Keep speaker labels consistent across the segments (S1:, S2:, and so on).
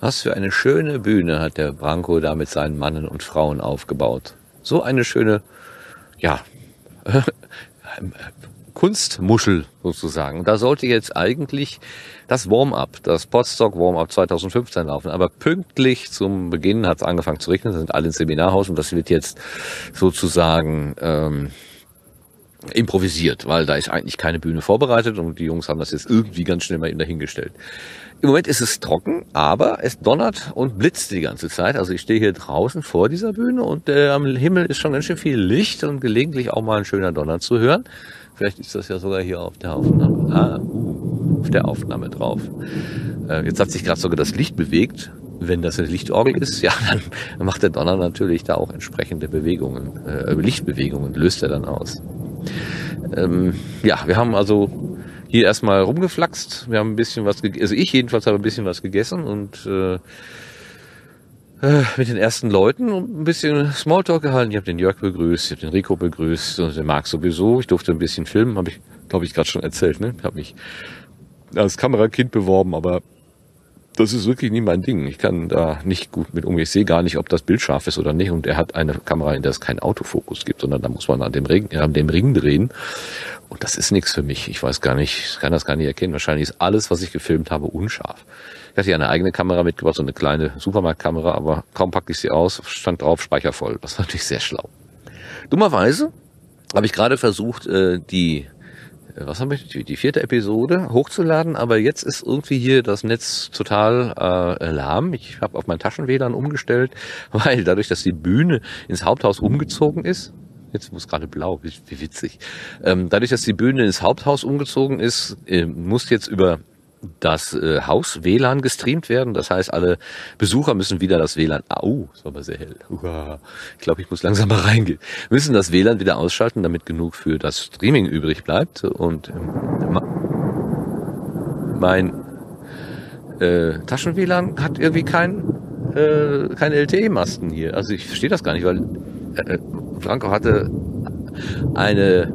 S1: Was für eine schöne Bühne hat der Branko da mit seinen Mannen und Frauen aufgebaut. So eine schöne, ja, Kunstmuschel sozusagen. Da sollte jetzt eigentlich das Warm-up, das Podstock Warm-up 2015 laufen. Aber pünktlich zum Beginn hat es angefangen zu regnen, sind alle ins Seminarhaus und das wird jetzt sozusagen ähm, improvisiert, weil da ist eigentlich keine Bühne vorbereitet und die Jungs haben das jetzt irgendwie ganz schnell mal dahingestellt. Im Moment ist es trocken, aber es donnert und blitzt die ganze Zeit. Also ich stehe hier draußen vor dieser Bühne und äh, am Himmel ist schon ganz schön viel Licht und gelegentlich auch mal ein schöner Donner zu hören. Vielleicht ist das ja sogar hier auf der Aufnahme, ah, uh, auf der Aufnahme drauf. Äh, jetzt hat sich gerade sogar das Licht bewegt. Wenn das eine Lichtorgel ist, ja, dann macht der Donner natürlich da auch entsprechende Bewegungen, äh, Lichtbewegungen, löst er dann aus. Ähm, ja, wir haben also hier erstmal rumgeflaxt. Wir haben ein bisschen was gegessen. Also ich jedenfalls habe ein bisschen was gegessen und äh, äh, mit den ersten Leuten ein bisschen Smalltalk gehalten. Ich habe den Jörg begrüßt, ich habe den Rico begrüßt und den Marc sowieso. Ich durfte ein bisschen filmen, habe ich, glaube ich, gerade schon erzählt. Ne? Ich habe mich als Kamerakind beworben, aber das ist wirklich nie mein Ding. Ich kann da nicht gut mit umgehen. Ich sehe gar nicht, ob das Bild scharf ist oder nicht. Und er hat eine Kamera, in der es keinen Autofokus gibt, sondern da muss man an dem Ring, an dem Ring drehen. Und das ist nichts für mich. Ich weiß gar nicht, kann das gar nicht erkennen. Wahrscheinlich ist alles, was ich gefilmt habe, unscharf. Ich hatte ja eine eigene Kamera mitgebracht, so eine kleine Supermarktkamera, aber kaum packte ich sie aus, stand drauf, speichervoll. Das war natürlich sehr schlau. Dummerweise habe ich gerade versucht, äh, die was haben wir, die vierte Episode hochzuladen, aber jetzt ist irgendwie hier das Netz total äh, lahm. Ich habe auf mein Taschen-WLAN umgestellt, weil dadurch, dass die Bühne ins Haupthaus umgezogen ist, jetzt muss gerade blau, wie, wie witzig, ähm, dadurch, dass die Bühne ins Haupthaus umgezogen ist, äh, muss jetzt über das äh, Haus WLAN gestreamt werden. Das heißt, alle Besucher müssen wieder das WLAN. Au, ist aber sehr hell. Uah, ich glaube, ich muss langsam mal reingehen. Müssen das WLAN wieder ausschalten, damit genug für das Streaming übrig bleibt. Und ähm, mein äh, Taschen-WLAN hat irgendwie kein, äh, keine LTE-Masten hier. Also ich verstehe das gar nicht, weil äh, Franco hatte eine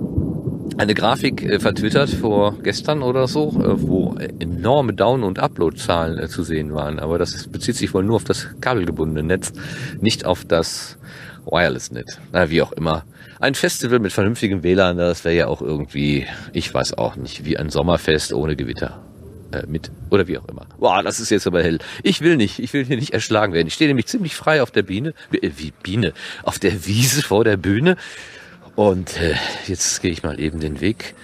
S1: eine Grafik äh, vertwittert vor gestern oder so, äh, wo enorme Down- und Upload-Zahlen äh, zu sehen waren. Aber das bezieht sich wohl nur auf das kabelgebundene Netz, nicht auf das Wireless-Net. Na, wie auch immer. Ein Festival mit vernünftigem WLAN, das wäre ja auch irgendwie, ich weiß auch nicht, wie ein Sommerfest ohne Gewitter. Äh, mit oder wie auch immer. Boah, das ist jetzt aber hell. Ich will nicht, ich will hier nicht erschlagen werden. Ich stehe nämlich ziemlich frei auf der Biene, äh, wie Biene, auf der Wiese vor der Bühne und äh, jetzt gehe ich mal eben den Weg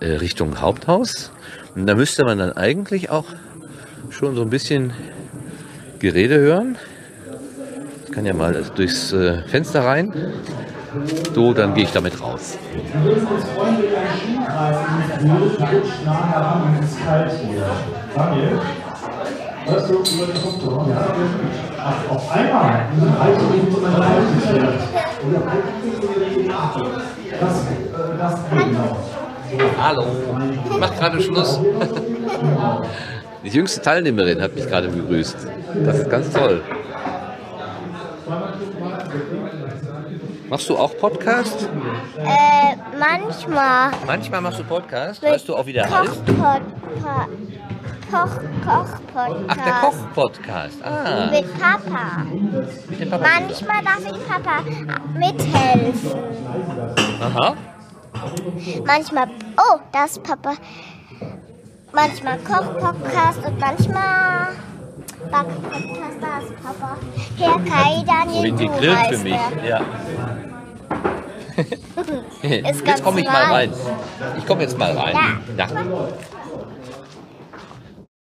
S1: äh, Richtung Haupthaus. Und da müsste man dann eigentlich auch schon so ein bisschen Gerede hören. Ich kann ja mal durchs äh, Fenster rein. So, dann gehe ich damit raus. Daniel, hörst du über den Funkturm? Ja, Ach, auf einmal. Halt das, äh, das genau. Hallo. Ich mache gerade Schluss. Die jüngste Teilnehmerin hat mich gerade begrüßt. Das ist ganz toll. Machst du auch Podcast?
S2: Äh, manchmal.
S1: Manchmal machst du Podcast? Weißt du auch, wie der heißt?
S2: Koch, Koch-Podcast.
S1: Ach, der Koch-Podcast. Ah.
S2: Mit Papa.
S1: Mit dem Papa.
S2: Manchmal darf ich Papa mithelfen.
S1: Aha.
S2: Manchmal, oh, das ist Papa. Manchmal Koch-Podcast und manchmal Back-Podcast, da ist Papa. Herr Kai Daniel.
S1: Integriert für mich, ja. jetzt komme ich mal rein. Ich komme jetzt mal rein.
S2: Ja.
S1: ja.